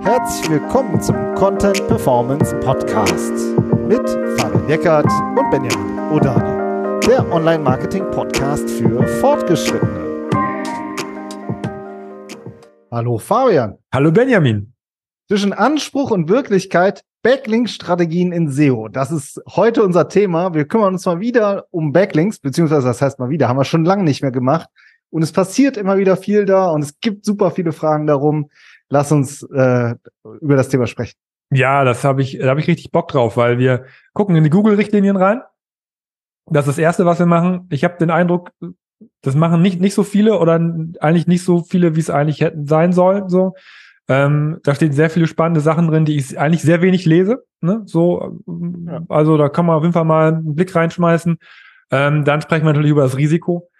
Herzlich willkommen zum Content Performance Podcast mit Fabian Eckert und Benjamin Odani, der Online-Marketing-Podcast für Fortgeschrittene. Hallo Fabian. Hallo Benjamin. Zwischen Anspruch und Wirklichkeit Backlink-Strategien in SEO. Das ist heute unser Thema. Wir kümmern uns mal wieder um Backlinks, beziehungsweise das heißt mal wieder, haben wir schon lange nicht mehr gemacht. Und es passiert immer wieder viel da und es gibt super viele Fragen darum lass uns äh, über das Thema sprechen. Ja, das habe ich, da habe ich richtig Bock drauf, weil wir gucken in die Google-Richtlinien rein. Das ist das Erste, was wir machen. Ich habe den Eindruck, das machen nicht, nicht so viele oder eigentlich nicht so viele, wie es eigentlich hätten sein sollen. So. Ähm, da stehen sehr viele spannende Sachen drin, die ich eigentlich sehr wenig lese. Ne? So, ja. Also da kann man auf jeden Fall mal einen Blick reinschmeißen. Ähm, dann sprechen wir natürlich über das Risiko,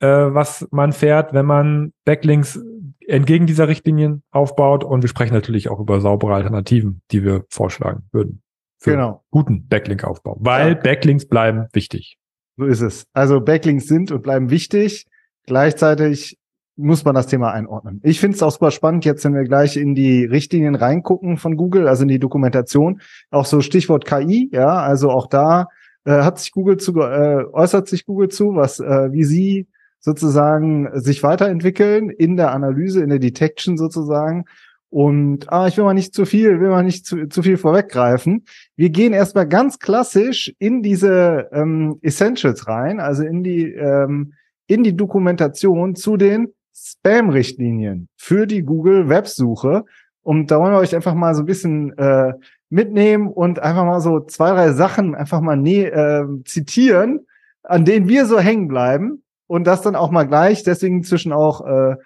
äh, was man fährt, wenn man Backlinks entgegen dieser Richtlinien aufbaut. Und wir sprechen natürlich auch über saubere Alternativen, die wir vorschlagen würden. Für genau. guten Backlink-Aufbau. Weil ja. Backlinks bleiben wichtig. So ist es. Also Backlinks sind und bleiben wichtig. Gleichzeitig muss man das Thema einordnen. Ich finde es auch super spannend, jetzt wenn wir gleich in die Richtlinien reingucken von Google, also in die Dokumentation, auch so Stichwort KI, ja, also auch da äh, hat sich Google zu, äh, äußert sich Google zu, was äh, wie sie sozusagen sich weiterentwickeln in der Analyse, in der Detection sozusagen. Und ah, ich will mal nicht zu viel, will mal nicht zu, zu viel vorweggreifen. Wir gehen erstmal ganz klassisch in diese ähm, Essentials rein, also in die ähm, in die Dokumentation zu den Spam-Richtlinien für die Google Websuche. Und da wollen wir euch einfach mal so ein bisschen äh, mitnehmen und einfach mal so zwei, drei Sachen einfach mal ne äh, zitieren, an denen wir so hängen bleiben und das dann auch mal gleich, deswegen zwischen auch äh,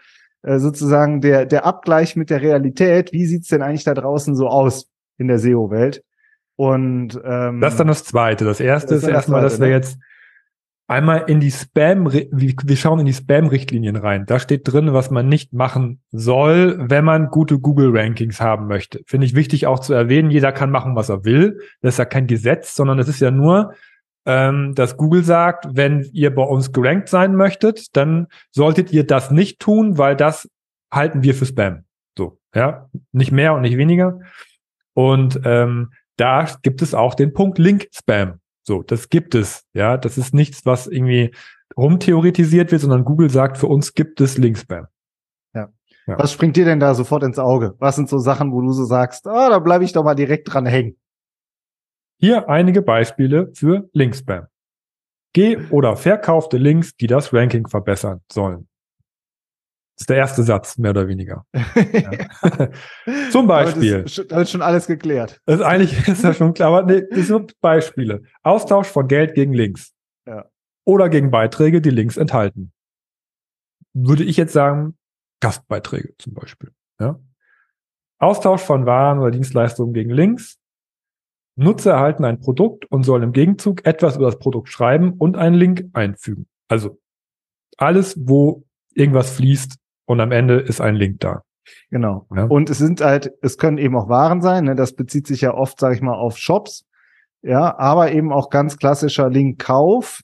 äh, sozusagen der, der Abgleich mit der Realität, wie sieht's denn eigentlich da draußen so aus in der SEO-Welt? Und ähm, das ist dann das Zweite. Das Erste das ist erstmal, dass wir ne? jetzt einmal in die Spam, wir schauen in die Spam-Richtlinien rein. Da steht drin, was man nicht machen soll, wenn man gute Google-Rankings haben möchte. Finde ich wichtig auch zu erwähnen. Jeder kann machen, was er will. Das ist ja kein Gesetz, sondern es ist ja nur ähm, dass Google sagt, wenn ihr bei uns gerankt sein möchtet, dann solltet ihr das nicht tun, weil das halten wir für Spam. So, ja, nicht mehr und nicht weniger. Und ähm, da gibt es auch den Punkt Link-Spam. So, das gibt es. Ja, das ist nichts, was irgendwie rumtheoretisiert wird, sondern Google sagt, für uns gibt es Link-Spam. Ja. ja. Was springt dir denn da sofort ins Auge? Was sind so Sachen, wo du so sagst, ah, oh, da bleibe ich doch mal direkt dran hängen? Hier einige Beispiele für Linkspam. Geh- oder verkaufte Links, die das Ranking verbessern sollen. Das ist der erste Satz, mehr oder weniger. Zum Beispiel. Da ist, ist schon alles geklärt. Das ist eigentlich ist ja schon klar, aber nee, das sind Beispiele. Austausch von Geld gegen Links. Ja. Oder gegen Beiträge, die Links enthalten. Würde ich jetzt sagen, Gastbeiträge zum Beispiel. Ja. Austausch von Waren oder Dienstleistungen gegen Links Nutzer erhalten ein Produkt und sollen im Gegenzug etwas über das Produkt schreiben und einen Link einfügen. Also alles, wo irgendwas fließt und am Ende ist ein Link da. Genau. Ja. Und es sind halt, es können eben auch Waren sein. Ne? Das bezieht sich ja oft, sage ich mal, auf Shops. Ja, aber eben auch ganz klassischer Link-Kauf.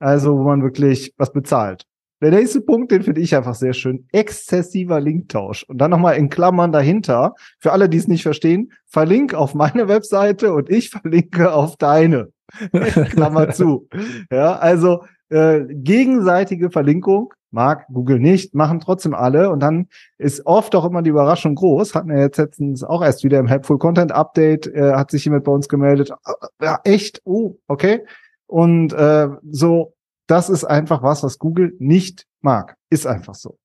Also, wo man wirklich was bezahlt. Der nächste Punkt, den finde ich einfach sehr schön. Exzessiver Linktausch. Und dann nochmal in Klammern dahinter. Für alle, die es nicht verstehen, verlink auf meine Webseite und ich verlinke auf deine. Klammer zu. Ja, also äh, gegenseitige Verlinkung mag Google nicht, machen trotzdem alle. Und dann ist oft auch immer die Überraschung groß. Hatten wir jetzt letztens auch erst wieder im Helpful Content Update, äh, hat sich jemand bei uns gemeldet. Ja, echt? Oh, okay. Und äh, so das ist einfach was, was Google nicht mag. Ist einfach so.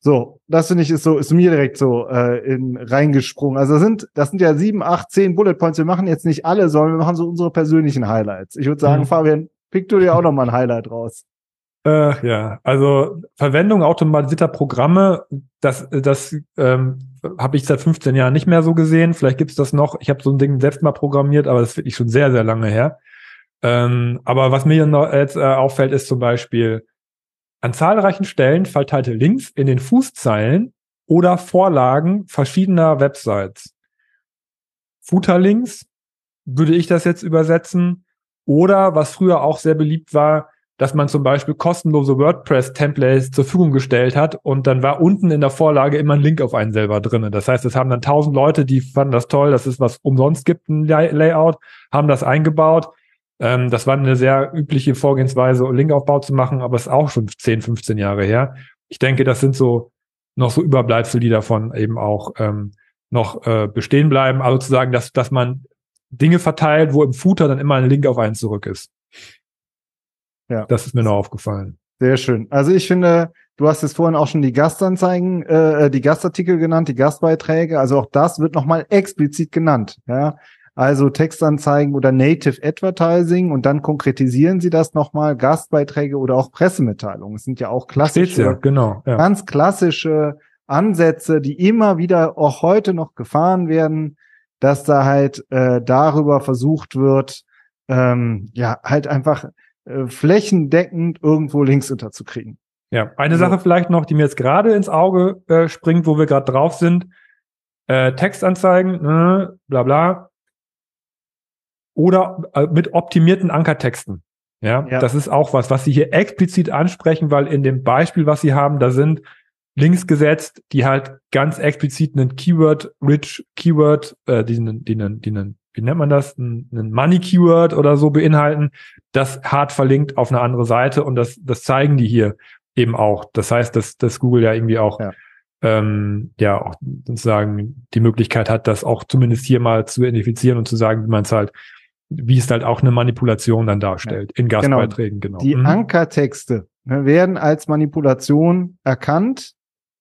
So, das finde ich ist so, ist mir direkt so äh, in reingesprungen. Also das sind, das sind ja sieben, acht, zehn Bullet Points. Wir machen jetzt nicht alle, sondern wir machen so unsere persönlichen Highlights. Ich würde sagen, mhm. Fabian, pick du dir auch noch mal ein Highlight raus. Äh, ja, also Verwendung automatisierter Programme, das, das ähm, habe ich seit 15 Jahren nicht mehr so gesehen. Vielleicht gibt's das noch. Ich habe so ein Ding selbst mal programmiert, aber das ist wirklich schon sehr, sehr lange her. Ähm, aber was mir jetzt äh, auffällt, ist zum Beispiel an zahlreichen Stellen verteilte Links in den Fußzeilen oder Vorlagen verschiedener Websites. Footerlinks würde ich das jetzt übersetzen. Oder was früher auch sehr beliebt war, dass man zum Beispiel kostenlose WordPress-Templates zur Verfügung gestellt hat und dann war unten in der Vorlage immer ein Link auf einen selber drinne. Das heißt, es haben dann tausend Leute, die fanden das toll, dass es was umsonst gibt, ein Layout, haben das eingebaut. Ähm, das war eine sehr übliche Vorgehensweise, Linkaufbau zu machen, aber es ist auch schon 10, 15 Jahre her. Ich denke, das sind so noch so Überbleibsel, die davon eben auch ähm, noch äh, bestehen bleiben. Also zu sagen, dass, dass man Dinge verteilt, wo im Footer dann immer ein Link auf einen zurück ist. Ja. Das ist mir noch aufgefallen. Sehr schön. Also ich finde, du hast jetzt vorhin auch schon die Gastanzeigen, äh, die Gastartikel genannt, die Gastbeiträge. Also auch das wird nochmal explizit genannt. Ja, also Textanzeigen oder Native Advertising und dann konkretisieren sie das nochmal, Gastbeiträge oder auch Pressemitteilungen. Es sind ja auch klassische, ja, genau, ja. ganz klassische Ansätze, die immer wieder auch heute noch gefahren werden, dass da halt äh, darüber versucht wird, ähm, ja, halt einfach äh, flächendeckend irgendwo Links unterzukriegen. Ja, eine. Sache vielleicht noch, die mir jetzt gerade ins Auge äh, springt, wo wir gerade drauf sind. Äh, Textanzeigen, äh, bla bla. Oder äh, mit optimierten Ankertexten. Ja, ja, das ist auch was, was Sie hier explizit ansprechen, weil in dem Beispiel, was Sie haben, da sind Links gesetzt, die halt ganz explizit einen Keyword-rich Keyword, äh, die, die, die, die, wie nennt man das, ein, ein Money-Keyword oder so beinhalten, das hart verlinkt auf eine andere Seite und das, das zeigen die hier eben auch. Das heißt, dass, dass Google ja irgendwie auch ja. Ähm, ja auch sozusagen die Möglichkeit hat, das auch zumindest hier mal zu identifizieren und zu sagen, wie man es halt, wie es halt auch eine Manipulation dann darstellt ja. in genau. Gastbeiträgen, genau. genau. Die mhm. Ankertexte ne, werden als Manipulation erkannt,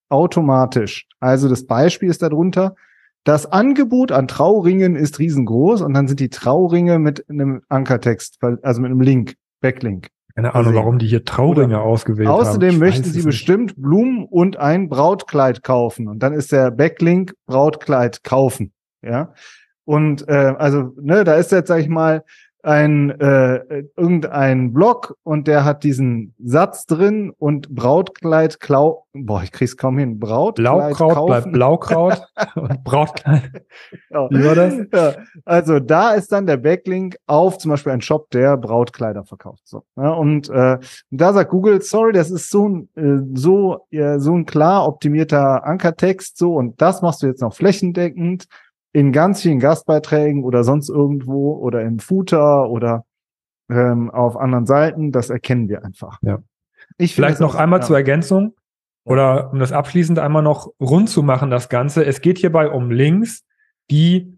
automatisch. Also das Beispiel ist darunter, das Angebot an Trauringen ist riesengroß und dann sind die Trauringe mit einem Ankertext, also mit einem Link, Backlink. Keine Ahnung, warum die hier Trauringe ausgewählt außerdem haben. Außerdem möchten sie bestimmt Blumen und ein Brautkleid kaufen. Und dann ist der Backlink Brautkleid kaufen. Ja. Und äh, also, ne, da ist jetzt, sag ich mal, ein äh, irgendein Blog und der hat diesen Satz drin und Brautkleid klau boah ich krieg's kaum hin Brautkleid Blaukraut kaufen. bleibt Blaukraut und Brautkleid ja. wie war das ja. also da ist dann der Backlink auf zum Beispiel ein Shop der Brautkleider verkauft so ja, und äh, da sagt Google sorry das ist so ein äh, so äh, so ein klar optimierter Ankertext so und das machst du jetzt noch flächendeckend in ganz vielen Gastbeiträgen oder sonst irgendwo oder im Footer oder ähm, auf anderen Seiten, das erkennen wir einfach. Ja. Ich Vielleicht noch einmal ja. zur Ergänzung oder um das abschließend einmal noch rund zu machen, das Ganze. Es geht hierbei um Links, die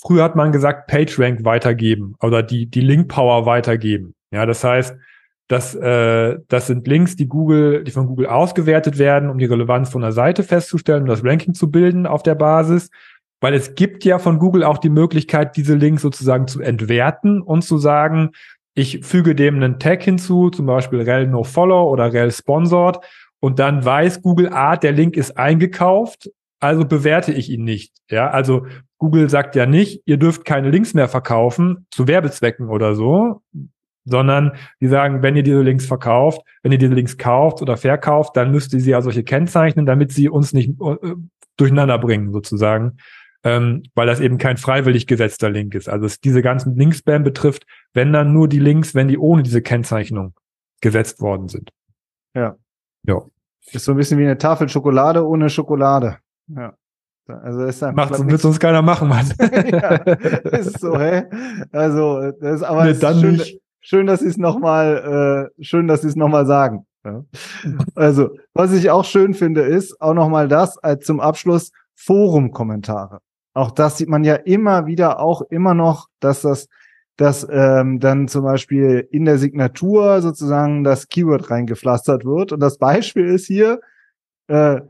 früher hat man gesagt PageRank weitergeben oder die, die Link Power weitergeben. Ja, das heißt, das, äh, das sind Links, die Google, die von Google ausgewertet werden, um die Relevanz von der Seite festzustellen, um das Ranking zu bilden auf der Basis. Weil es gibt ja von Google auch die Möglichkeit, diese Links sozusagen zu entwerten und zu sagen, ich füge dem einen Tag hinzu, zum Beispiel rel no follow oder rel sponsored. Und dann weiß Google, ah, der Link ist eingekauft, also bewerte ich ihn nicht. Ja, also Google sagt ja nicht, ihr dürft keine Links mehr verkaufen zu Werbezwecken oder so, sondern die sagen, wenn ihr diese Links verkauft, wenn ihr diese Links kauft oder verkauft, dann müsst ihr sie ja solche kennzeichnen, damit sie uns nicht äh, durcheinander bringen, sozusagen ähm, weil das eben kein freiwillig gesetzter Link ist. Also es diese ganzen Link-Spam betrifft, wenn dann nur die Links, wenn die ohne diese Kennzeichnung gesetzt worden sind. Ja. Ja. Ist so ein bisschen wie eine Tafel Schokolade ohne Schokolade. Ja. Also ist dann Macht, wird sonst keiner machen, Mann. ja, ist so, hä? Also, das ist aber nee, dann schön, nicht. schön, dass sie es nochmal, äh, schön, dass sie es nochmal sagen. Ja. Also, was ich auch schön finde, ist auch nochmal das als zum Abschluss Forum-Kommentare. Auch das sieht man ja immer wieder, auch immer noch, dass das, dass ähm, dann zum Beispiel in der Signatur sozusagen das Keyword reingepflastert wird. Und das Beispiel ist hier äh,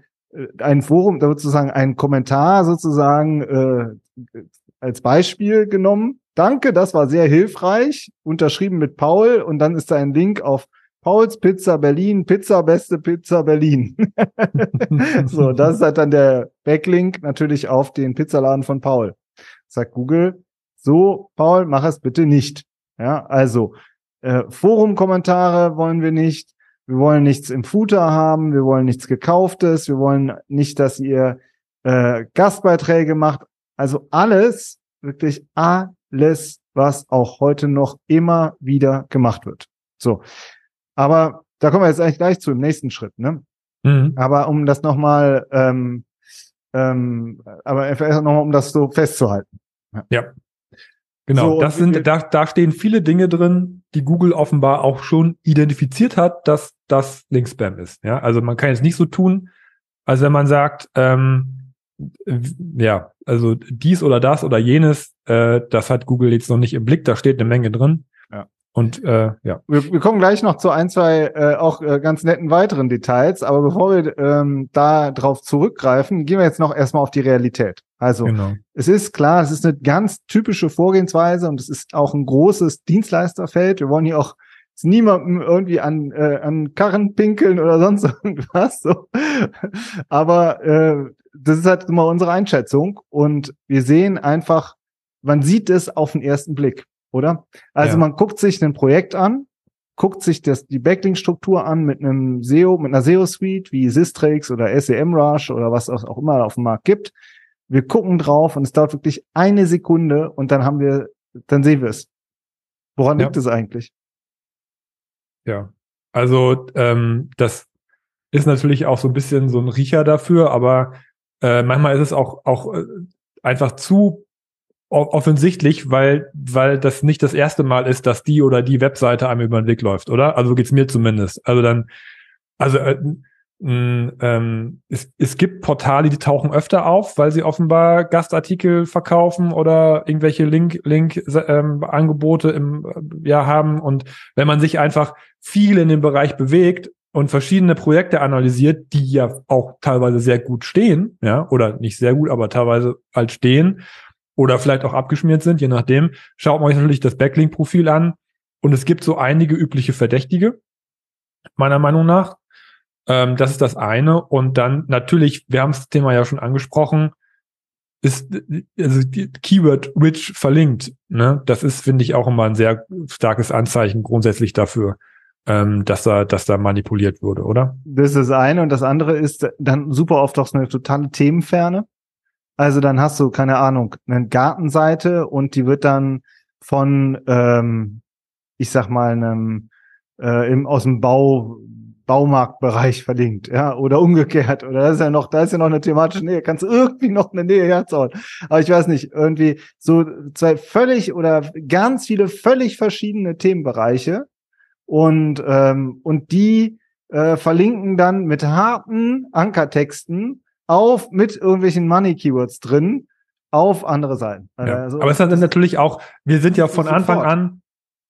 ein Forum, da wird sozusagen ein Kommentar sozusagen äh, als Beispiel genommen. Danke, das war sehr hilfreich. Unterschrieben mit Paul und dann ist da ein Link auf Pauls Pizza Berlin, Pizza beste Pizza Berlin. so, das ist halt dann der Backlink natürlich auf den Pizzaladen von Paul. Sagt Google, so, Paul, mach es bitte nicht. Ja, also äh, Forum-Kommentare wollen wir nicht. Wir wollen nichts im Footer haben. Wir wollen nichts Gekauftes. Wir wollen nicht, dass ihr äh, Gastbeiträge macht. Also alles, wirklich alles, was auch heute noch immer wieder gemacht wird. So, Aber da kommen wir jetzt eigentlich gleich zu im nächsten Schritt, ne? Mhm. Aber um das nochmal, ähm, ähm, aber einfach nochmal, um das so festzuhalten. Ja. ja. Genau, so, das sind, da, da stehen viele Dinge drin, die Google offenbar auch schon identifiziert hat, dass das Link-Spam ist. Ja, also man kann jetzt nicht so tun, als wenn man sagt, ähm, ja, also dies oder das oder jenes, äh, das hat Google jetzt noch nicht im Blick, da steht eine Menge drin. Und äh, ja. Wir, wir kommen gleich noch zu ein, zwei äh, auch äh, ganz netten weiteren Details, aber bevor wir ähm, da drauf zurückgreifen, gehen wir jetzt noch erstmal auf die Realität. Also genau. es ist klar, es ist eine ganz typische Vorgehensweise und es ist auch ein großes Dienstleisterfeld. Wir wollen hier auch niemandem irgendwie an, äh, an Karren pinkeln oder sonst irgendwas. So. Aber äh, das ist halt immer unsere Einschätzung und wir sehen einfach, man sieht es auf den ersten Blick oder? Also ja. man guckt sich ein Projekt an, guckt sich das, die Backlink-Struktur an mit einem SEO, mit einer SEO-Suite wie Sistrix oder SEMrush oder was auch immer auf dem Markt gibt. Wir gucken drauf und es dauert wirklich eine Sekunde und dann haben wir, dann sehen wir es. Woran ja. liegt es eigentlich? Ja, also ähm, das ist natürlich auch so ein bisschen so ein Riecher dafür, aber äh, manchmal ist es auch auch äh, einfach zu offensichtlich, weil, weil das nicht das erste Mal ist, dass die oder die Webseite einem über den Weg läuft, oder? Also so geht's mir zumindest. Also dann, also äh, mh, ähm, es, es gibt Portale, die tauchen öfter auf, weil sie offenbar Gastartikel verkaufen oder irgendwelche Link, Link ähm, Angebote im äh, ja haben. Und wenn man sich einfach viel in dem Bereich bewegt und verschiedene Projekte analysiert, die ja auch teilweise sehr gut stehen, ja, oder nicht sehr gut, aber teilweise halt stehen, oder vielleicht auch abgeschmiert sind, je nachdem, schaut man sich natürlich das Backlink-Profil an. Und es gibt so einige übliche Verdächtige, meiner Meinung nach. Ähm, das ist das eine. Und dann natürlich, wir haben das Thema ja schon angesprochen, ist also Keyword-rich verlinkt. Ne? Das ist, finde ich, auch immer ein sehr starkes Anzeichen grundsätzlich dafür, ähm, dass da, dass da manipuliert wurde, oder? Das ist das eine. Und das andere ist dann super oft auch so eine totale Themenferne. Also dann hast du, keine Ahnung, eine Gartenseite und die wird dann von, ähm, ich sag mal, einem äh, im, aus dem Bau, Baumarktbereich verlinkt, ja, oder umgekehrt. Oder da ist ja noch, da ist ja noch eine thematische Nähe. Kannst du irgendwie noch eine Nähe herzauen. Aber ich weiß nicht, irgendwie so zwei völlig oder ganz viele völlig verschiedene Themenbereiche und ähm, und die äh, verlinken dann mit harten Ankertexten auf mit irgendwelchen Money-Keywords drin auf andere Seiten. Ja. Also, aber es ist dann natürlich auch, wir sind ja von Anfang sofort. an,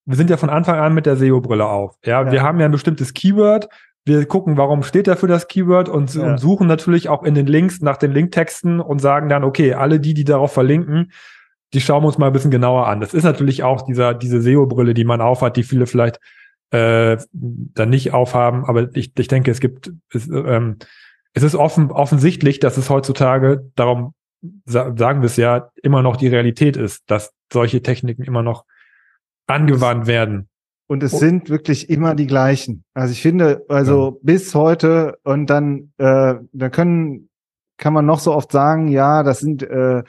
wir sind ja von Anfang an mit der SEO-Brille auf. Ja, ja, wir haben ja ein bestimmtes Keyword. Wir gucken, warum steht da für das Keyword und, ja. und suchen natürlich auch in den Links nach den Linktexten und sagen dann, okay, alle die, die darauf verlinken, die schauen wir uns mal ein bisschen genauer an. Das ist natürlich auch dieser, diese SEO-Brille, die man aufhat, die viele vielleicht äh, dann nicht aufhaben. Aber ich, ich denke, es gibt, es, ähm, es ist offen, offensichtlich, dass es heutzutage, darum sa sagen wir es ja, immer noch die Realität ist, dass solche Techniken immer noch angewandt werden. Und es oh. sind wirklich immer die gleichen. Also ich finde, also ja. bis heute und dann, äh, da können, kann man noch so oft sagen, ja, das sind äh,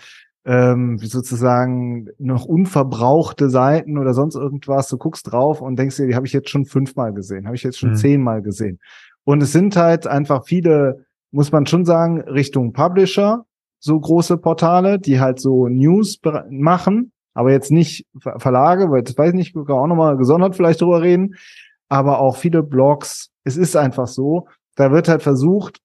ähm, sozusagen noch unverbrauchte Seiten oder sonst irgendwas. Du guckst drauf und denkst dir, die habe ich jetzt schon fünfmal gesehen, habe ich jetzt schon mhm. zehnmal gesehen. Und es sind halt einfach viele muss man schon sagen, Richtung Publisher, so große Portale, die halt so News machen, aber jetzt nicht Verlage, weil das weiß ich nicht, können auch nochmal gesondert vielleicht drüber reden, aber auch viele Blogs. Es ist einfach so, da wird halt versucht,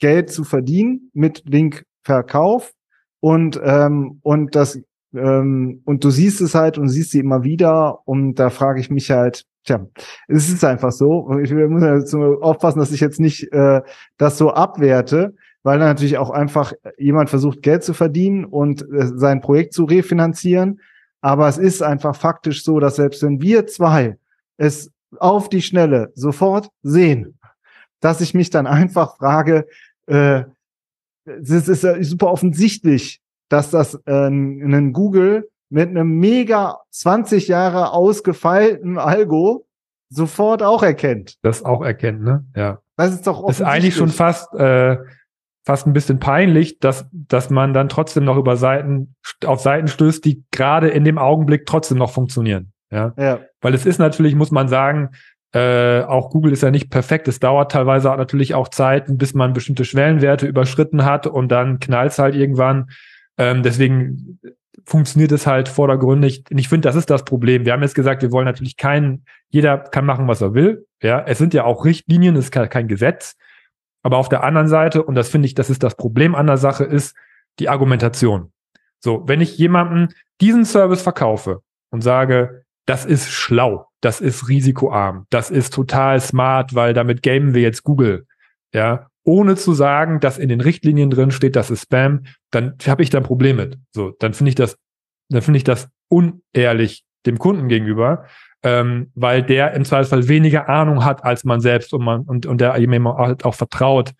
Geld zu verdienen mit Linkverkauf und ähm, und das ähm, und du siehst es halt und siehst sie immer wieder und da frage ich mich halt, Tja, es ist einfach so. Ich muss aufpassen, dass ich jetzt nicht äh, das so abwerte, weil dann natürlich auch einfach jemand versucht, Geld zu verdienen und äh, sein Projekt zu refinanzieren. Aber es ist einfach faktisch so, dass selbst wenn wir zwei es auf die Schnelle sofort sehen, dass ich mich dann einfach frage, äh, es ist super offensichtlich, dass das äh, ein Google mit einem mega 20 Jahre ausgefeilten Algo sofort auch erkennt. Das auch erkennt, ne? Ja. Das ist doch Das ist eigentlich schon fast, äh, fast ein bisschen peinlich, dass, dass man dann trotzdem noch über Seiten, auf Seiten stößt, die gerade in dem Augenblick trotzdem noch funktionieren. Ja. ja. Weil es ist natürlich, muss man sagen, Äh, auch Google ist ja nicht perfekt. Es dauert teilweise natürlich auch Zeiten, bis man bestimmte Schwellenwerte überschritten hat und dann knallt es halt irgendwann. Ähm, deswegen funktioniert es halt vordergründig. Und ich finde, das ist das Problem. Wir haben jetzt gesagt, wir wollen natürlich keinen, jeder kann machen, was er will. Ja, es sind ja auch Richtlinien, es ist kein Gesetz. Aber auf der anderen Seite, und das finde ich, das ist das Problem an der Sache, ist die Argumentation. So, wenn ich jemandem diesen Service verkaufe und sage, das ist schlau, das ist risikoarm, das ist total smart, weil damit gamen wir jetzt Google, ja, ohne zu sagen, dass in den Richtlinien drin steht, das ist Spam, dann habe ich da ein Problem mit. So, dann finde ich das, dann finde ich das unehrlich dem Kunden gegenüber, ähm, weil der im Zweifelsfall weniger Ahnung hat als man selbst und man und, und der ihm halt auch vertraut,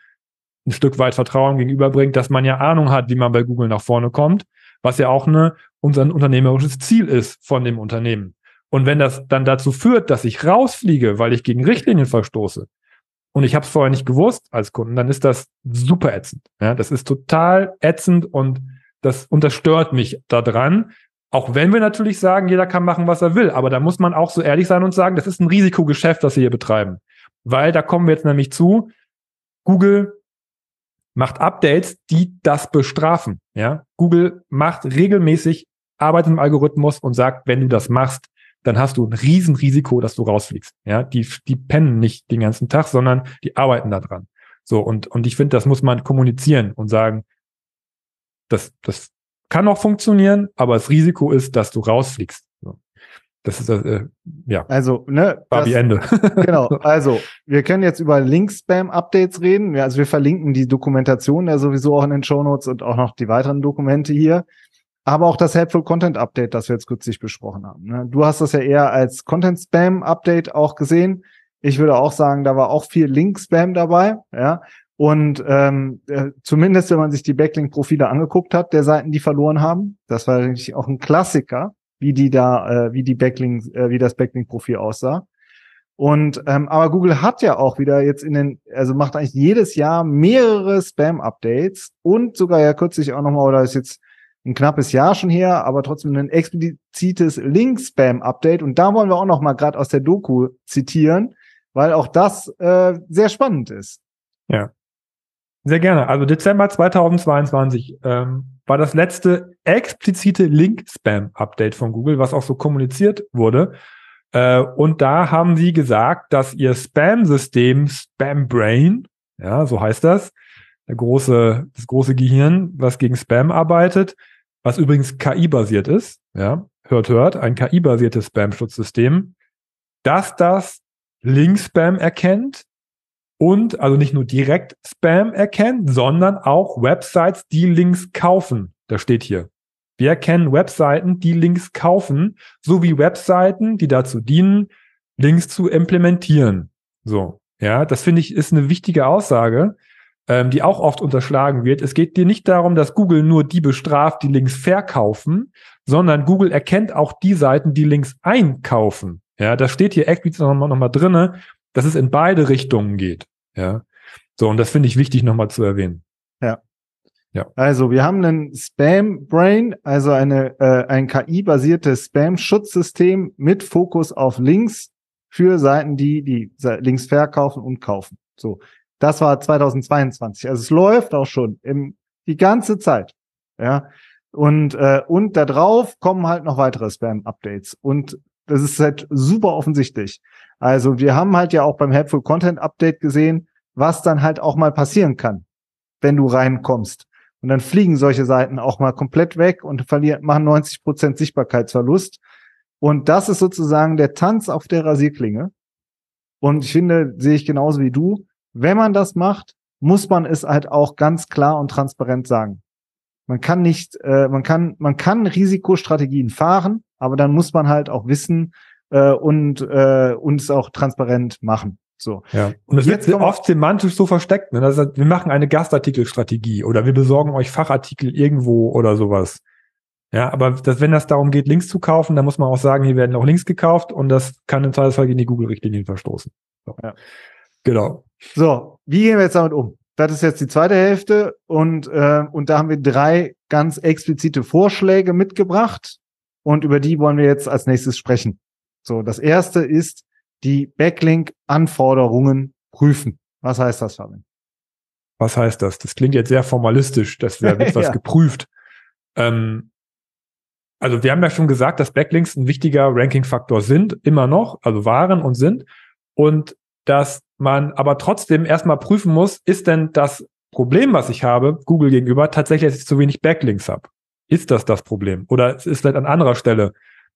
ein Stück weit Vertrauen gegenüberbringt, dass man ja Ahnung hat, wie man bei Google nach vorne kommt, was ja auch eine, unser unternehmerisches Ziel ist von dem Unternehmen. Und wenn das dann dazu führt, dass ich rausfliege, weil ich gegen Richtlinien verstoße, und ich habe es vorher nicht gewusst als Kunden, dann ist das super ätzend. Ja, das ist total ätzend und das unterstört mich daran. Auch wenn wir natürlich sagen, jeder kann machen, was er will, aber da muss man auch so ehrlich sein und sagen, das ist ein Risikogeschäft, das wir hier betreiben. Weil da kommen wir jetzt nämlich zu, Google macht Updates, die das bestrafen. Ja, Google macht regelmäßig Arbeit im Algorithmus und sagt, wenn du das machst, dann hast du ein Riesenrisiko, dass du rausfliegst. Ja, die, die pennen nicht den ganzen Tag, sondern die arbeiten da dran. So, und, und ich finde, das muss man kommunizieren und sagen, das, das kann auch funktionieren, aber das Risiko ist, dass du rausfliegst. So. Das ist äh, ja. Also, ne? Barbie das, Ende. genau. Also, wir können jetzt über Link-Spam-Updates reden. Ja, also wir verlinken die Dokumentation ja sowieso auch in den Shownotes und auch noch die weiteren Dokumente hier aber auch das Helpful Content Update, das wir jetzt kürzlich besprochen haben. Ne? Du hast das ja eher als Content Spam Update auch gesehen. Ich würde auch sagen, da war auch viel Link Spam dabei, ja. Und ähm, äh, zumindest, wenn man sich die Backlink-Profile angeguckt hat, der Seiten, die verloren haben, das war eigentlich auch ein Klassiker, wie die da, äh, wie die Backlink, äh, wie das Backlink-Profil aussah. Und ähm, aber Google hat ja auch wieder jetzt in den, also macht eigentlich jedes Jahr mehrere Spam-Updates und sogar ja kürzlich auch nochmal, oder ist jetzt ein knappes Jahr schon her, aber trotzdem ein explizites Link-Spam-Update. Und da wollen wir auch noch mal gerade aus der Doku zitieren, weil auch das äh, sehr spannend ist. Ja, sehr gerne. Also Dezember 2022 ähm, war das letzte explizite Link-Spam-Update von Google, was auch so kommuniziert wurde. Äh, und da haben sie gesagt, dass ihr Spam-System Spam Brain, ja, so heißt das, der große, das große Gehirn, was gegen Spam arbeitet, was übrigens KI-basiert ist, ja, hört, hört, ein KI-basiertes Spam-Schutzsystem, dass das Link-Spam erkennt und also nicht nur direkt Spam erkennt, sondern auch Websites, die Links kaufen. Da steht hier. Wir erkennen Webseiten, die Links kaufen, sowie Webseiten, die dazu dienen, Links zu implementieren. So. Ja, das finde ich ist eine wichtige Aussage, ähm, die auch oft unterschlagen wird. Es geht dir nicht darum, dass Google nur die bestraft, die Links verkaufen, sondern Google erkennt auch die Seiten, die Links einkaufen. Ja, das steht hier explizit nochmal noch mal drinne, dass es in beide Richtungen geht. Ja, so und das finde ich wichtig nochmal zu erwähnen. Ja. Ja. Also wir haben einen Spam Brain, also eine äh, ein KI-basiertes Spam-Schutzsystem mit Fokus auf Links für Seiten, die die Links verkaufen und kaufen. So, das war 2022. Also es läuft auch schon im, die ganze Zeit. Ja. Und, äh, und da drauf kommen halt noch weitere Spam-Updates. Und das ist halt super offensichtlich. Also wir haben halt ja auch beim Helpful Content Update gesehen, was dann halt auch mal passieren kann, wenn du reinkommst. Und dann fliegen solche Seiten auch mal komplett weg und verlieren, machen 90 Prozent Sichtbarkeitsverlust. Und das ist sozusagen der Tanz auf der Rasierklinge. Und ich finde, sehe ich genauso wie du, wenn man das macht, muss man es halt auch ganz klar und transparent sagen. Man kann nicht, äh, man kann, man kann Risikostrategien fahren, aber dann muss man halt auch wissen äh, und äh, uns auch transparent machen. So. Ja. Und es wird oft semantisch so versteckt. Ne? Das heißt, wir machen eine Gastartikelstrategie oder wir besorgen euch Fachartikel irgendwo oder sowas. Ja, aber das, wenn das darum geht, Links zu kaufen, dann muss man auch sagen, hier werden auch Links gekauft und das kann im Zweifelsfall gegen die Google-Richtlinien verstoßen. So. Ja. Genau. So, wie gehen wir jetzt damit um? Das ist jetzt die zweite Hälfte und, äh, und da haben wir drei ganz explizite Vorschläge mitgebracht und über die wollen wir jetzt als nächstes sprechen. So, das erste ist die Backlink-Anforderungen prüfen. Was heißt das, Fabian? Was heißt das? Das klingt jetzt sehr formalistisch, dass was ja. geprüft. Ähm, also wir haben ja schon gesagt, dass Backlinks ein wichtiger Ranking-Faktor sind, immer noch, also waren und sind. Und dass man aber trotzdem erstmal prüfen muss, ist denn das Problem, was ich habe, Google gegenüber, tatsächlich, dass ich zu wenig Backlinks habe? Ist das das Problem? Oder ist vielleicht an anderer Stelle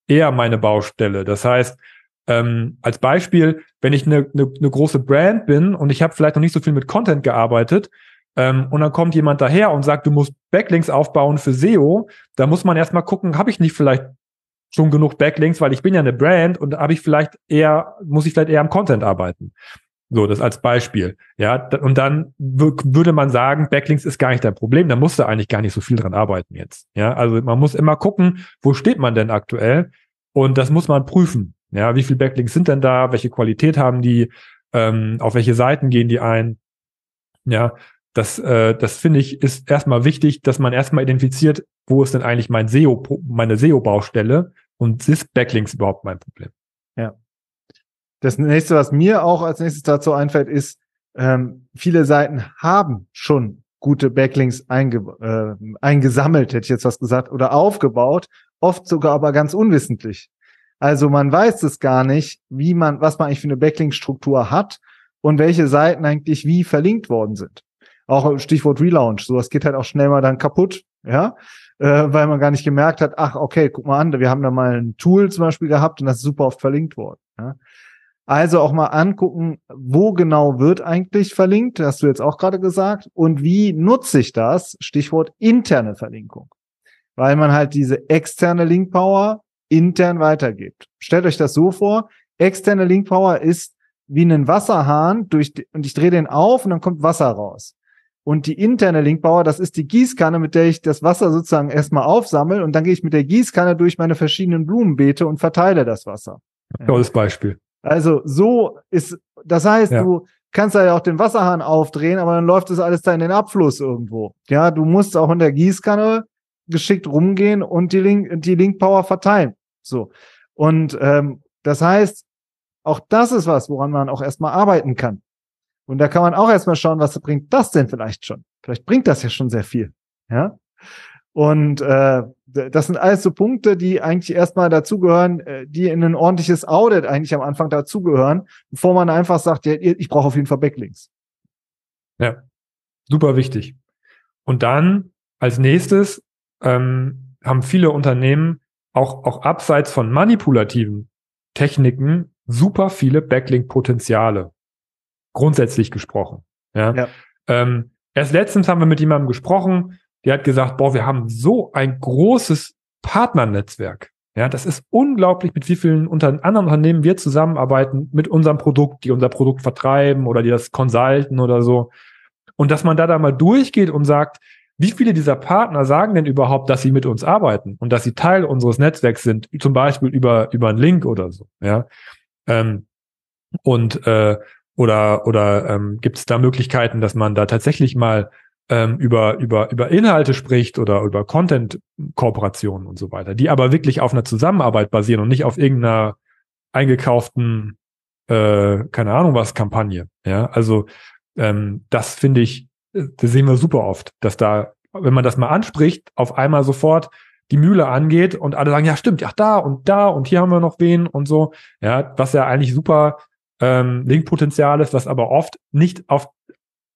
eher meine Baustelle? Das heißt, ähm, als Beispiel, wenn ich eine, eine, eine große Brand bin und ich habe vielleicht noch nicht so viel mit Content gearbeitet, ähm, und dann kommt jemand daher und sagt, du musst Backlinks aufbauen für SEO, da muss man erstmal gucken, habe ich nicht vielleicht schon genug Backlinks, weil ich bin ja eine Brand und habe ich vielleicht eher, muss ich vielleicht eher am Content arbeiten. So, das als Beispiel. Ja, und dann würde man sagen, Backlinks ist gar nicht dein Problem, da musst du eigentlich gar nicht so viel dran arbeiten jetzt. Ja, also man muss immer gucken, wo steht man denn aktuell? Und das muss man prüfen. Ja, wie viel Backlinks sind denn da? Welche Qualität haben die? Ähm, auf welche Seiten gehen die ein? Ja, das, äh, das finde ich, ist erstmal wichtig, dass man erstmal identifiziert, wo ist denn eigentlich mein SEO, meine SEO-Baustelle und ist Backlinks überhaupt mein Problem? Das nächste, was mir auch als nächstes dazu einfällt, ist, ähm, viele Seiten haben schon gute Backlinks einge äh, eingesammelt, hätte ich jetzt was gesagt, oder aufgebaut, oft sogar aber ganz unwissentlich. Also man weiß es gar nicht, wie man, was man eigentlich für eine Backlink-Struktur hat und welche Seiten eigentlich wie verlinkt worden sind. Auch Stichwort Relaunch, sowas geht halt auch schnell mal dann kaputt, ja, äh, weil man gar nicht gemerkt hat, ach, okay, guck mal an, wir haben da mal ein Tool zum Beispiel gehabt und das ist super oft verlinkt worden. Ja? Also auch mal angucken, wo genau wird eigentlich verlinkt, hast du jetzt auch gerade gesagt, und wie nutze ich das? Stichwort interne Verlinkung. Weil man halt diese externe Linkpower intern weitergibt. Stellt euch das so vor, externe Linkpower ist wie ein Wasserhahn durch und ich drehe den auf und dann kommt Wasser raus. Und die interne Linkpower, das ist die Gießkanne, mit der ich das Wasser sozusagen erstmal aufsammle und dann gehe ich mit der Gießkanne durch meine verschiedenen Blumenbeete und verteile das Wasser. Tolles Beispiel. Also so ist, das heißt, ja. du kannst da ja auch den Wasserhahn aufdrehen, aber dann läuft das alles da in den Abfluss irgendwo. Ja, du musst auch in der Gießkanne geschickt rumgehen und die Link, die Link Power verteilen. So. Und ähm, das heißt, auch das ist was, woran man auch erstmal arbeiten kann. Und da kann man auch erstmal schauen, was bringt das denn vielleicht schon? Vielleicht bringt das ja schon sehr viel. Ja. Und äh, das sind alles so Punkte, die eigentlich erstmal dazugehören, äh, die in ein ordentliches Audit eigentlich am Anfang dazugehören, bevor man einfach sagt, ja, ich brauche auf jeden Fall Backlinks. Ja, super wichtig. Und dann als nächstes ähm, haben viele Unternehmen auch, auch abseits von manipulativen Techniken super viele Backlink-Potenziale. Grundsätzlich gesprochen. Ja. ja. Ähm, erst letztens haben wir mit jemandem gesprochen, der hat gesagt, boah, wir haben so ein großes Partnernetzwerk. Ja, das ist unglaublich, mit wie vielen unter anderen Unternehmen wir zusammenarbeiten mit unserem Produkt, die unser Produkt vertreiben oder die das consulten oder so. Und dass man da da mal durchgeht und sagt, wie viele dieser Partner sagen denn überhaupt, dass sie mit uns arbeiten und dass sie Teil unseres Netzwerks sind, zum Beispiel über, über einen Link oder so, ja. Ähm, und äh, oder oder ähm, gibt es da Möglichkeiten, dass man da tatsächlich mal ähm, über, über, über Inhalte spricht oder über Content-Kooperationen und so weiter, die aber wirklich auf einer Zusammenarbeit basieren und nicht auf irgendeiner eingekauften, äh, keine Ahnung was, Kampagne. Ja, also ähm, das finde ich, äh, das sehen wir super oft, dass da, wenn man das mal anspricht, auf einmal sofort die Mühle angeht und alle sagen, ja stimmt, ja da und da und hier haben wir noch wen und so. Ja, was ja eigentlich super ähm, Linkpotenzial ist, was aber oft nicht auf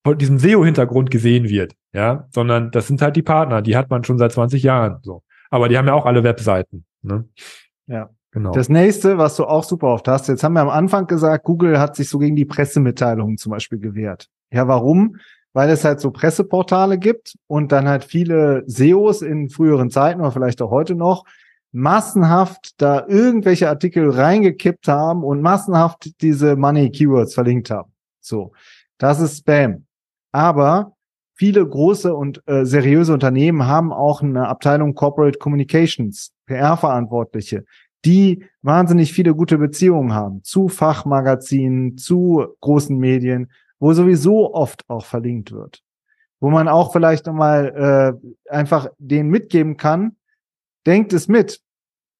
von diesem SEO-Hintergrund gesehen wird, ja, sondern das sind halt die Partner, die hat man schon seit 20 Jahren, so. Aber die haben ja auch alle Webseiten, ne? Ja. Genau. Das nächste, was du auch super oft hast, jetzt haben wir am Anfang gesagt, Google hat sich so gegen die Pressemitteilungen zum Beispiel gewehrt. Ja, warum? Weil es halt so Presseportale gibt und dann halt viele SEOs in früheren Zeiten oder vielleicht auch heute noch massenhaft da irgendwelche Artikel reingekippt haben und massenhaft diese Money Keywords verlinkt haben. So. Das ist Spam. Aber viele große und äh, seriöse Unternehmen haben auch eine Abteilung Corporate Communications, PR-Verantwortliche, die wahnsinnig viele gute Beziehungen haben zu Fachmagazinen, zu großen Medien, wo sowieso oft auch verlinkt wird. Wo man auch vielleicht nochmal äh, einfach denen mitgeben kann, denkt es mit.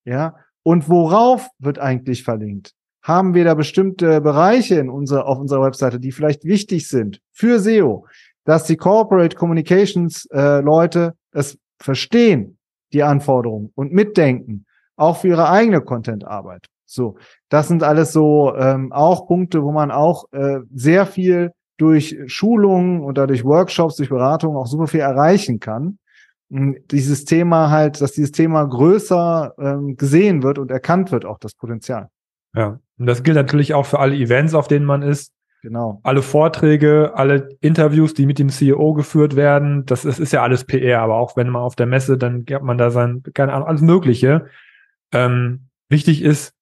Ja. Und worauf wird eigentlich verlinkt? Haben wir da bestimmte Bereiche in unserer, auf unserer Webseite, die vielleicht wichtig sind für SEO, dass die Corporate Communications äh, Leute es verstehen, die Anforderungen und mitdenken, auch für ihre eigene Content-Arbeit. So, das sind alles so ähm, auch Punkte, wo man auch äh, sehr viel durch Schulungen oder durch Workshops, durch Beratungen auch super viel erreichen kann. Und dieses Thema halt, dass dieses Thema größer ähm, gesehen wird und erkannt wird, auch das Potenzial. Ja, und das gilt natürlich auch für alle Events, auf denen man ist. Genau. Alle Vorträge, alle Interviews, die mit dem CEO geführt werden, das ist, ist ja alles PR, aber auch wenn man auf der Messe, dann hat man da sein, keine Ahnung, alles Mögliche. Ähm, wichtig ist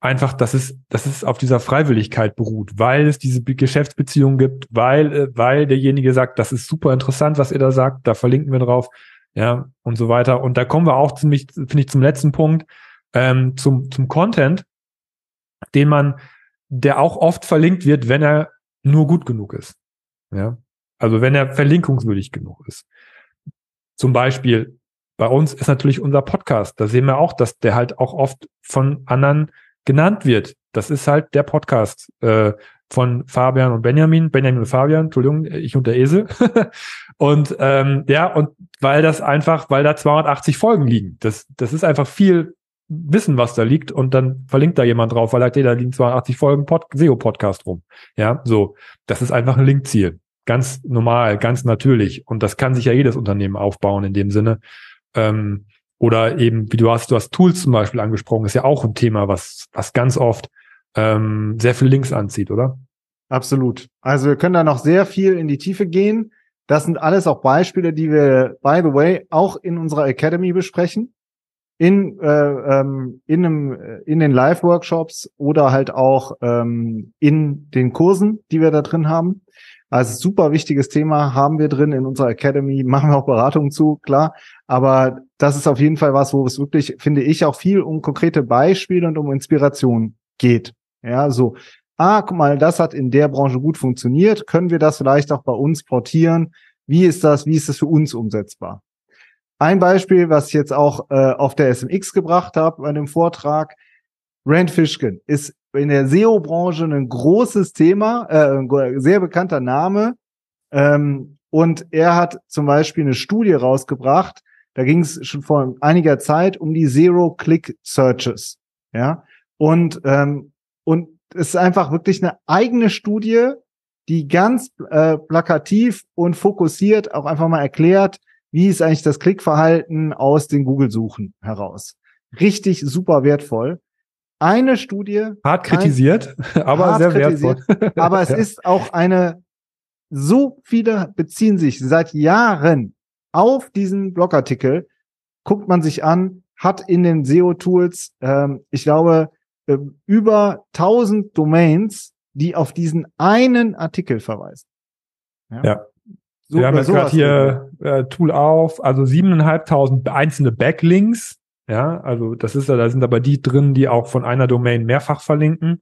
einfach, dass es, dass es auf dieser Freiwilligkeit beruht, weil es diese Geschäftsbeziehung gibt, weil, äh, weil derjenige sagt, das ist super interessant, was ihr da sagt, da verlinken wir drauf, ja, und so weiter. Und da kommen wir auch ziemlich, finde ich, zum letzten Punkt, ähm, zum, zum Content, den man der auch oft verlinkt wird, wenn er nur gut genug ist. Ja, also wenn er verlinkungswürdig genug ist. Zum Beispiel bei uns ist natürlich unser Podcast. Da sehen wir auch, dass der halt auch oft von anderen genannt wird. Das ist halt der Podcast äh, von Fabian und Benjamin, Benjamin und Fabian, Entschuldigung, ich und der Esel. und ähm, ja, und weil das einfach, weil da 280 Folgen liegen. Das, das ist einfach viel wissen, was da liegt und dann verlinkt da jemand drauf, weil er da liegen 82 Folgen Pod SEO-Podcast rum. Ja, so. Das ist einfach ein Linkziel. Ganz normal, ganz natürlich. Und das kann sich ja jedes Unternehmen aufbauen in dem Sinne. Ähm, oder eben, wie du hast, du hast Tools zum Beispiel angesprochen, ist ja auch ein Thema, was, was ganz oft ähm, sehr viel Links anzieht, oder? Absolut. Also wir können da noch sehr viel in die Tiefe gehen. Das sind alles auch Beispiele, die wir, by the way, auch in unserer Academy besprechen in, äh, ähm, in, einem, äh, in den Live-Workshops oder halt auch ähm, in den Kursen, die wir da drin haben. Also super wichtiges Thema haben wir drin in unserer Academy, machen wir auch Beratungen zu, klar. Aber das ist auf jeden Fall was, wo es wirklich, finde ich, auch viel um konkrete Beispiele und um Inspiration geht. Ja, so, ah, guck mal, das hat in der Branche gut funktioniert. Können wir das vielleicht auch bei uns portieren? Wie ist das? Wie ist das für uns umsetzbar? Ein Beispiel, was ich jetzt auch äh, auf der SMX gebracht habe bei dem Vortrag, Rand Fishkin ist in der SEO-Branche ein großes Thema, äh, ein sehr bekannter Name. Ähm, und er hat zum Beispiel eine Studie rausgebracht, da ging es schon vor einiger Zeit um die Zero-Click-Searches. Ja, und, ähm, und es ist einfach wirklich eine eigene Studie, die ganz äh, plakativ und fokussiert auch einfach mal erklärt, wie ist eigentlich das Klickverhalten aus den Google-Suchen heraus. Richtig super wertvoll. Eine Studie. Hart kritisiert, ein, aber hart sehr wertvoll. aber es ja. ist auch eine, so viele beziehen sich seit Jahren auf diesen Blogartikel. Guckt man sich an, hat in den SEO-Tools, ähm, ich glaube, äh, über 1000 Domains, die auf diesen einen Artikel verweisen. Ja. ja. So, wir haben jetzt gerade hier äh, Tool auf, also siebeneinhalbtausend einzelne Backlinks. Ja, also das ist ja, da sind aber die drin, die auch von einer Domain mehrfach verlinken.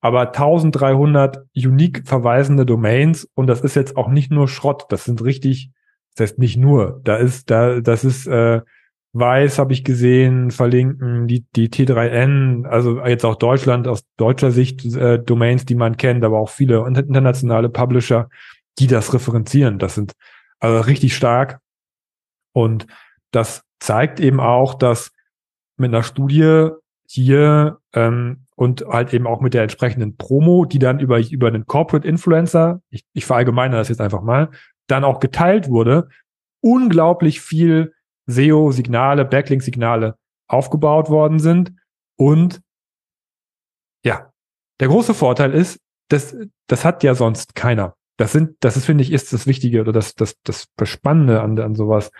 Aber 1300 unique verweisende Domains. Und das ist jetzt auch nicht nur Schrott, das sind richtig, das heißt nicht nur, da ist, da, das ist äh, Weiß habe ich gesehen, verlinken, die, die T3N, also jetzt auch Deutschland aus deutscher Sicht äh, Domains, die man kennt, aber auch viele internationale Publisher die das referenzieren. Das sind also richtig stark. Und das zeigt eben auch, dass mit einer Studie hier ähm, und halt eben auch mit der entsprechenden Promo, die dann über, über einen Corporate Influencer, ich, ich verallgemeine das jetzt einfach mal, dann auch geteilt wurde, unglaublich viel SEO-Signale, Backlink-Signale aufgebaut worden sind. Und ja, der große Vorteil ist, das, das hat ja sonst keiner das sind, das ist, finde ich, ist das Wichtige oder das, das, das Spannende an, an sowas,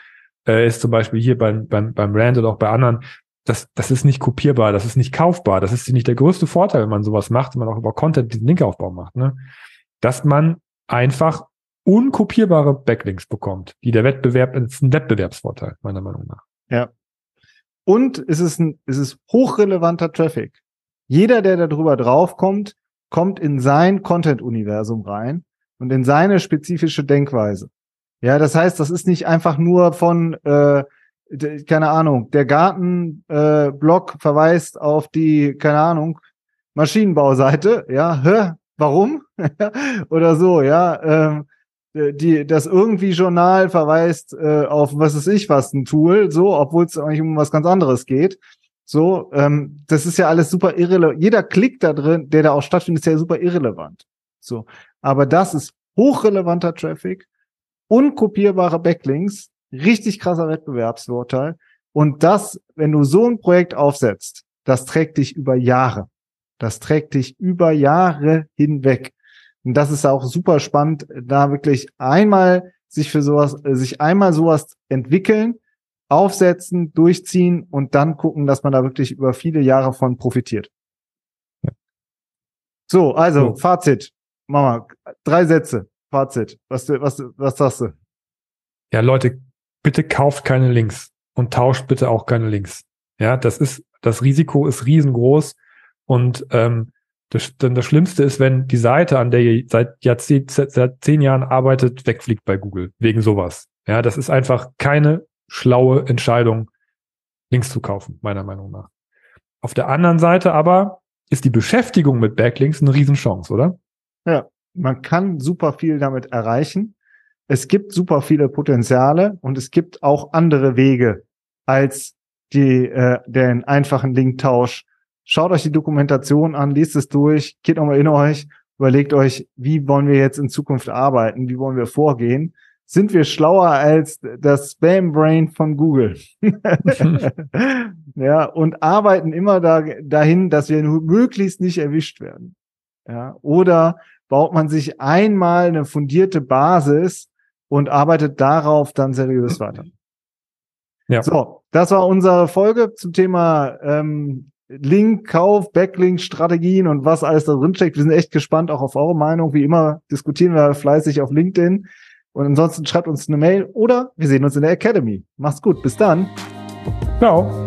äh, ist zum Beispiel hier beim, beim, beim Rand oder auch bei anderen, das, das ist nicht kopierbar, das ist nicht kaufbar. Das ist nicht der größte Vorteil, wenn man sowas macht, wenn man auch über Content diesen Linkaufbau macht, ne? Dass man einfach unkopierbare Backlinks bekommt, die der Wettbewerb, ist ein Wettbewerbsvorteil, meiner Meinung nach. Ja. Und es ist ein, es ist hochrelevanter Traffic. Jeder, der darüber draufkommt, kommt in sein Content-Universum rein und in seine spezifische Denkweise. Ja, das heißt, das ist nicht einfach nur von, äh, keine Ahnung, der Gartenblock äh, verweist auf die, keine Ahnung, Maschinenbauseite, ja, hä, warum? Oder so, ja, ähm, die, das irgendwie Journal verweist äh, auf was ist ich was, ein Tool, so, obwohl es eigentlich um was ganz anderes geht. So, ähm, das ist ja alles super irrelevant. Jeder Klick da drin, der da auch stattfindet, ist ja super irrelevant. So, aber das ist hochrelevanter Traffic, unkopierbare Backlinks, richtig krasser Wettbewerbsvorteil. Und das, wenn du so ein Projekt aufsetzt, das trägt dich über Jahre. Das trägt dich über Jahre hinweg. Und das ist auch super spannend, da wirklich einmal sich für sowas, äh, sich einmal sowas entwickeln, aufsetzen, durchziehen und dann gucken, dass man da wirklich über viele Jahre von profitiert. So, also, so. Fazit. Mama, drei Sätze. Fazit. Was, was, was sagst du? Ja, Leute, bitte kauft keine Links und tauscht bitte auch keine Links. Ja, das ist, das Risiko ist riesengroß und ähm, das, denn das Schlimmste ist, wenn die Seite, an der ihr seit Jahrzehnt, seit zehn Jahren arbeitet, wegfliegt bei Google. Wegen sowas. Ja, das ist einfach keine schlaue Entscheidung, Links zu kaufen, meiner Meinung nach. Auf der anderen Seite aber ist die Beschäftigung mit Backlinks eine Riesenchance, oder? Ja, man kann super viel damit erreichen. Es gibt super viele Potenziale und es gibt auch andere Wege als die, äh, den einfachen Linktausch Schaut euch die Dokumentation an, liest es durch, geht nochmal in euch, überlegt euch, wie wollen wir jetzt in Zukunft arbeiten, wie wollen wir vorgehen. Sind wir schlauer als das Spam-Brain von Google? ja, und arbeiten immer da, dahin, dass wir möglichst nicht erwischt werden. Ja, oder baut man sich einmal eine fundierte Basis und arbeitet darauf dann seriös weiter. Ja. So, das war unsere Folge zum Thema ähm, Link-Kauf, Backlink-Strategien und was alles da drin steckt. Wir sind echt gespannt auch auf eure Meinung. Wie immer diskutieren wir fleißig auf LinkedIn. Und ansonsten schreibt uns eine Mail oder wir sehen uns in der Academy. Macht's gut. Bis dann. Ciao.